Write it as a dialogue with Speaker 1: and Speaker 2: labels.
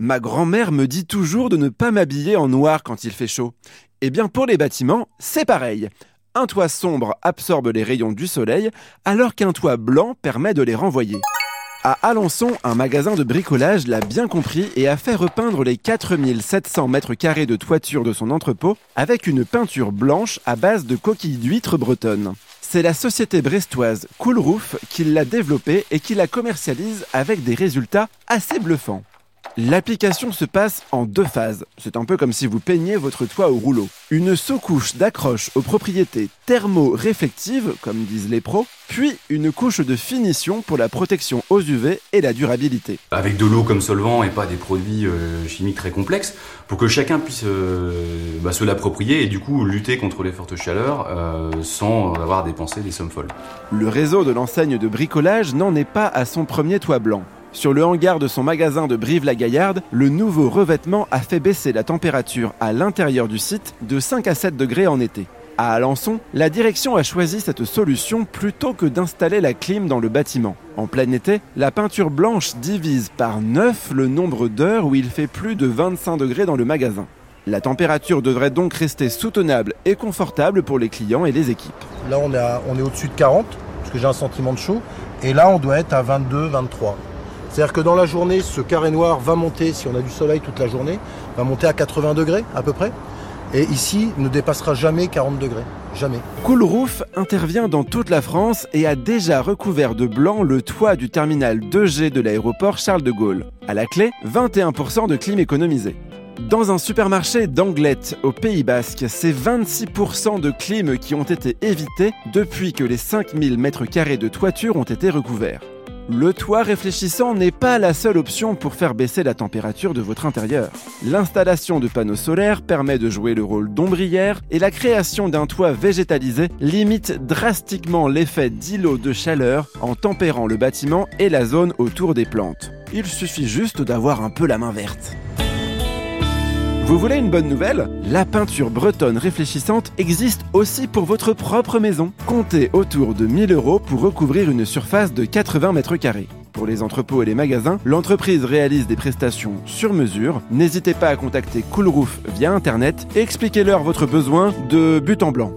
Speaker 1: Ma grand-mère me dit toujours de ne pas m'habiller en noir quand il fait chaud. Eh bien pour les bâtiments, c'est pareil. Un toit sombre absorbe les rayons du soleil, alors qu'un toit blanc permet de les renvoyer. À Alençon, un magasin de bricolage l'a bien compris et a fait repeindre les 4700 mètres carrés de toiture de son entrepôt avec une peinture blanche à base de coquilles d'huîtres bretonnes. C'est la société brestoise Cool Roof qui l'a développée et qui la commercialise avec des résultats assez bluffants. L'application se passe en deux phases. C'est un peu comme si vous peigniez votre toit au rouleau. Une sous-couche d'accroche aux propriétés thermo-réflectives, comme disent les pros, puis une couche de finition pour la protection aux UV et la durabilité.
Speaker 2: Avec de l'eau comme solvant et pas des produits euh, chimiques très complexes, pour que chacun puisse euh, bah, se l'approprier et du coup lutter contre les fortes chaleurs euh, sans avoir dépensé des sommes folles.
Speaker 1: Le réseau de l'enseigne de bricolage n'en est pas à son premier toit blanc. Sur le hangar de son magasin de Brive-la-Gaillarde, le nouveau revêtement a fait baisser la température à l'intérieur du site de 5 à 7 degrés en été. À Alençon, la direction a choisi cette solution plutôt que d'installer la clim dans le bâtiment. En plein été, la peinture blanche divise par 9 le nombre d'heures où il fait plus de 25 degrés dans le magasin. La température devrait donc rester soutenable et confortable pour les clients et les équipes.
Speaker 3: Là, on est, est au-dessus de 40, parce que j'ai un sentiment de chaud. Et là, on doit être à 22, 23. C'est-à-dire que dans la journée, ce carré noir va monter, si on a du soleil toute la journée, va monter à 80 degrés à peu près. Et ici, ne dépassera jamais 40 degrés. Jamais.
Speaker 1: Cool Roof intervient dans toute la France et a déjà recouvert de blanc le toit du terminal 2G de l'aéroport Charles de Gaulle. À la clé, 21% de clim économisé. Dans un supermarché d'Anglette, au Pays Basque, c'est 26% de clim qui ont été évités depuis que les 5000 m2 de toiture ont été recouverts. Le toit réfléchissant n'est pas la seule option pour faire baisser la température de votre intérieur. L'installation de panneaux solaires permet de jouer le rôle d'ombrière et la création d'un toit végétalisé limite drastiquement l'effet d'îlot de chaleur en tempérant le bâtiment et la zone autour des plantes. Il suffit juste d'avoir un peu la main verte. Vous voulez une bonne nouvelle? La peinture bretonne réfléchissante existe aussi pour votre propre maison. Comptez autour de 1000 euros pour recouvrir une surface de 80 mètres carrés. Pour les entrepôts et les magasins, l'entreprise réalise des prestations sur mesure. N'hésitez pas à contacter Cool Roof via internet et expliquez-leur votre besoin de but en blanc.